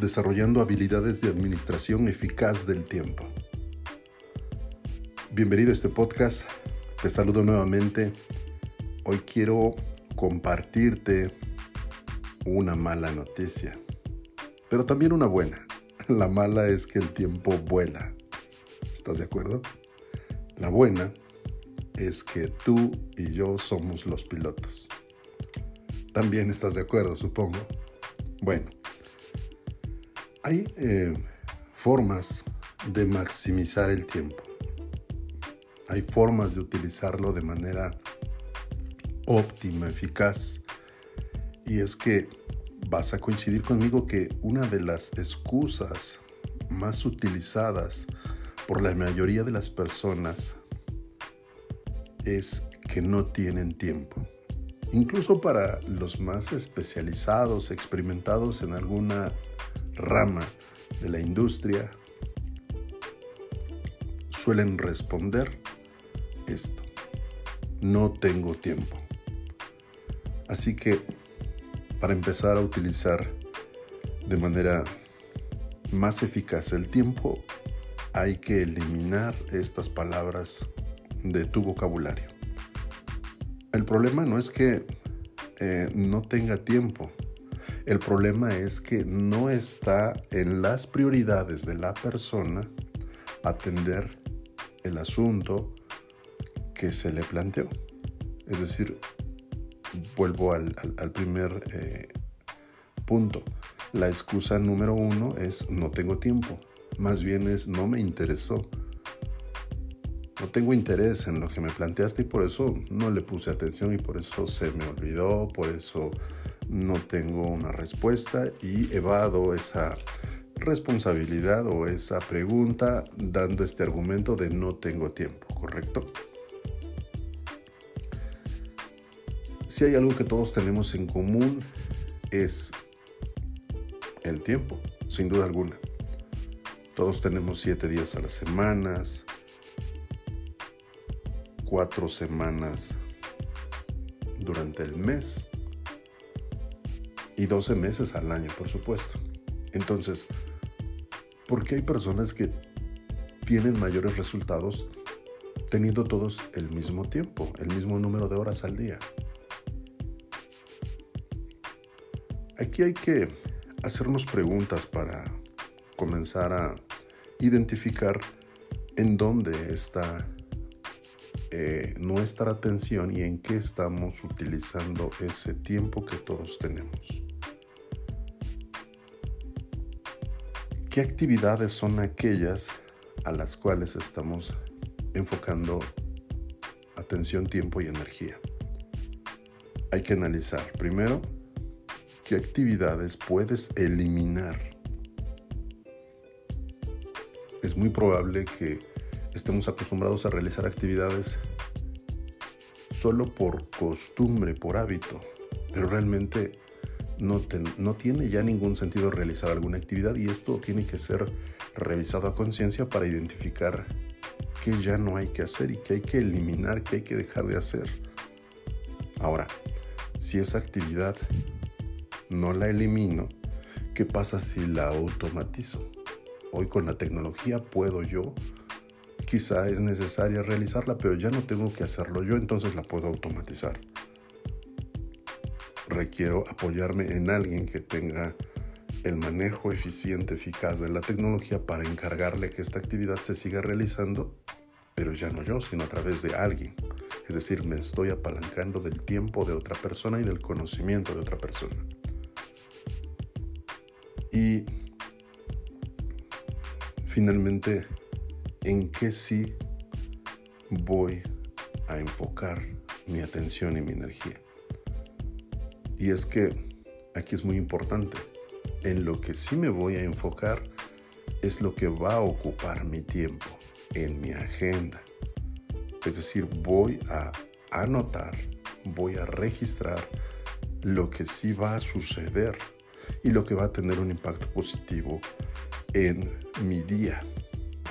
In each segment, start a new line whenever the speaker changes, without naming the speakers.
desarrollando habilidades de administración eficaz del tiempo. Bienvenido a este podcast, te saludo nuevamente. Hoy quiero compartirte una mala noticia, pero también una buena. La mala es que el tiempo vuela. ¿Estás de acuerdo? La buena es que tú y yo somos los pilotos. También estás de acuerdo, supongo. Bueno, hay eh, formas de maximizar el tiempo. Hay formas de utilizarlo de manera óptima, eficaz. Y es que vas a coincidir conmigo que una de las excusas más utilizadas por la mayoría de las personas es que no tienen tiempo. Incluso para los más especializados, experimentados en alguna rama de la industria suelen responder esto. No tengo tiempo. Así que para empezar a utilizar de manera más eficaz el tiempo, hay que eliminar estas palabras de tu vocabulario. El problema no es que eh, no tenga tiempo, el problema es que no está en las prioridades de la persona atender el asunto que se le planteó. Es decir, vuelvo al, primer eh, punto. La excusa número uno es no tengo tiempo. Más bien es no me interesó. No tengo interés en lo que me planteaste y por eso no le puse atención y por eso se me olvidó, por eso no tengo una respuesta y evado esa responsabilidad o esa pregunta dando este argumento de no tengo tiempo, ¿correcto? Si hay algo que todos tenemos en común es el tiempo, sin duda alguna. Todos tenemos siete días a las semanas, cuatro semanas durante el mes y 12 meses al año, por supuesto. Entonces, ¿por qué hay personas que tienen mayores resultados teniendo todos el mismo tiempo, el mismo número de horas al día? Aquí hay que hacernos preguntas para comenzar a identificar en dónde está eh, nuestra atención y en qué estamos utilizando ese tiempo que todos tenemos. ¿Qué actividades son aquellas a las cuales estamos enfocando atención, tiempo y energía? Hay que analizar primero qué actividades puedes eliminar. Es muy probable que estemos acostumbrados a realizar actividades solo por costumbre, por hábito, pero realmente no, tiene ya ningún sentido realizar alguna actividad y esto tiene que ser revisado a conciencia para identificar qué ya no hay que hacer y qué hay que eliminar, qué hay que dejar de hacer. Ahora, si esa actividad no la elimino, ¿qué pasa si la automatizo? Hoy con la tecnología puedo yo, quizá es necesaria realizarla, pero ya no tengo que hacerlo yo, entonces la puedo automatizar requiero apoyarme en alguien que tenga el manejo eficiente, eficaz de la tecnología para encargarle que esta actividad se siga realizando, pero ya no yo, sino a través de alguien. Es decir, me estoy apalancando del tiempo de otra persona y del conocimiento de otra persona. Y finalmente, ¿en qué sí voy a enfocar mi atención y mi energía? Y es que aquí es muy importante. En lo que sí me voy a enfocar es lo que va a ocupar mi tiempo en mi agenda. Es decir, voy a anotar, voy a registrar lo que sí va a suceder y lo que va a tener un impacto positivo en mi día.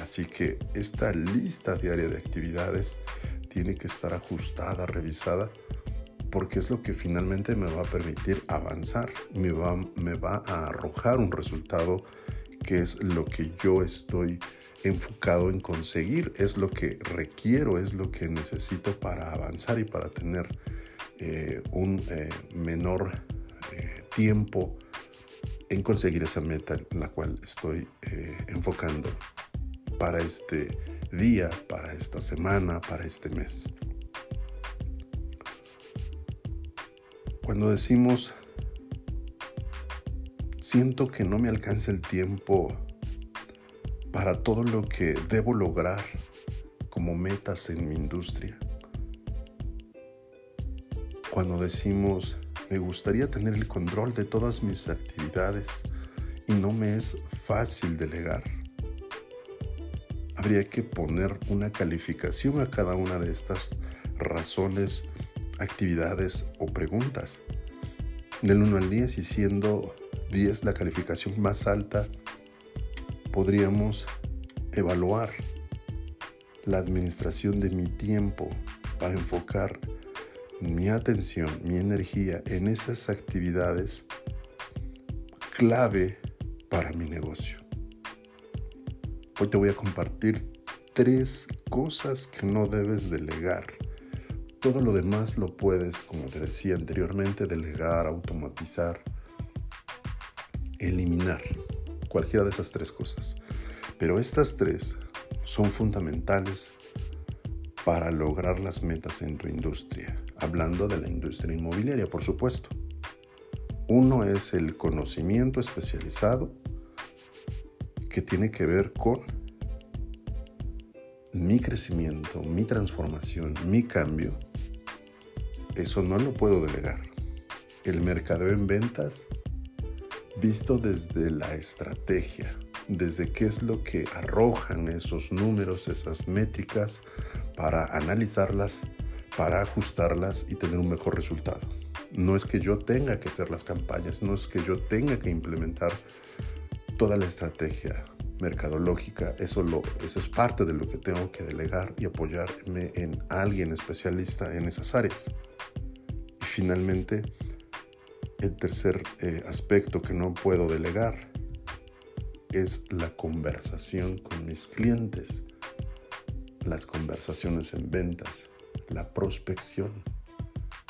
Así que esta lista diaria de actividades tiene que estar ajustada, revisada porque es lo que finalmente me va a permitir avanzar, me va, me va a arrojar un resultado que es lo que yo estoy enfocado en conseguir, es lo que requiero, es lo que necesito para avanzar y para tener eh, un eh, menor eh, tiempo en conseguir esa meta en la cual estoy enfocando para este día, para esta semana, para este mes. Cuando decimos, siento que no me alcanza el tiempo para todo lo que debo lograr como metas en mi industria. Cuando decimos, me gustaría tener el control de todas mis actividades y no me es fácil delegar habría que poner una calificación a cada una de estas razones, actividades o preguntas. Del 1 al 10 y siendo 10 la calificación más alta, podríamos evaluar la administración de mi tiempo para enfocar mi atención, mi energía en esas actividades clave para mi negocio. Hoy te voy a compartir tres cosas que no debes delegar. Todo lo demás lo puedes, como te decía anteriormente, delegar, automatizar, eliminar. Cualquiera de esas tres cosas. Pero estas tres son fundamentales para lograr las metas en tu industria. Hablando de la industria inmobiliaria, por supuesto. Uno es el conocimiento especializado que tiene que ver con mi crecimiento, mi transformación, mi cambio, eso no lo puedo delegar. El mercadeo en ventas, visto desde la estrategia, desde qué es lo que arrojan esos números, esas métricas, para analizarlas, para ajustarlas y tener un mejor resultado. No es que yo tenga que hacer las campañas, no es que yo tenga que implementar toda la estrategia mercadológica, eso, es parte de lo que tengo que delegar y apoyarme en alguien especialista en esas áreas. Y finalmente, el tercer eh, aspecto que no puedo delegar es la conversación con mis clientes, las conversaciones en ventas, la prospección.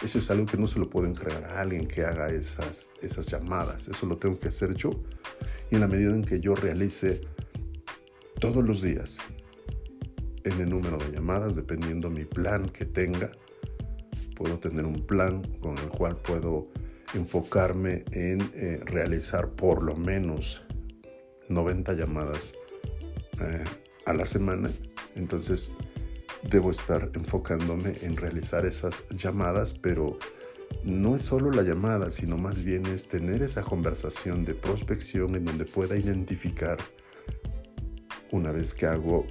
Eso es algo que no se lo puedo encargar a alguien que haga esas, esas llamadas. Eso lo tengo que hacer yo. Y en la medida en que yo realice todos los días en el número de llamadas, dependiendo mi plan que tenga, puedo tener un plan con el cual puedo enfocarme en eh, realizar por lo menos 90 llamadas eh, a la semana. Entonces, debo estar enfocándome en realizar esas llamadas, pero no es solo la llamada, sino más bien es tener esa conversación de prospección en donde pueda identificar, una vez que hago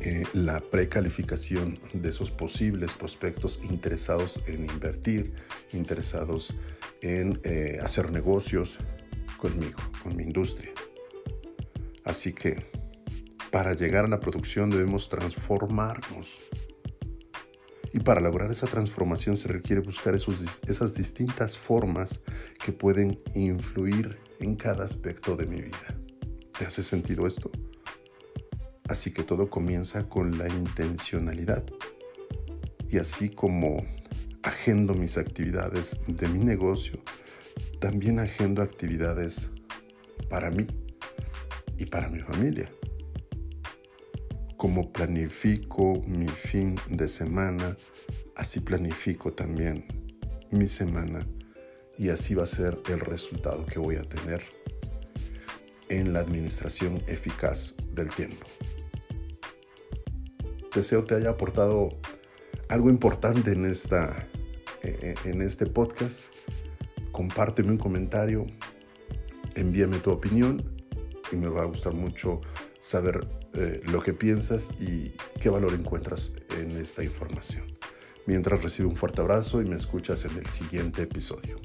eh, la precalificación de esos posibles prospectos interesados en invertir, interesados en eh, hacer negocios conmigo, con mi industria. Así que para llegar a la producción debemos transformarnos. Y para lograr esa transformación se requiere buscar esas distintas formas que pueden influir en cada aspecto de mi vida. ¿Te hace sentido esto? Así que todo comienza con la intencionalidad. Y así como agendo mis actividades de mi negocio, también agendo actividades para mí y para mi familia como planifico mi fin de semana, así planifico también mi semana y así va a ser el resultado que voy a tener en la administración eficaz del tiempo. Deseo te haya aportado algo importante en, esta, eh, en este podcast. Compárteme un comentario, envíame tu opinión y me va a gustar mucho saber eh, lo que piensas y qué valor encuentras en esta información. Mientras recibo un fuerte abrazo y me escuchas en el siguiente episodio.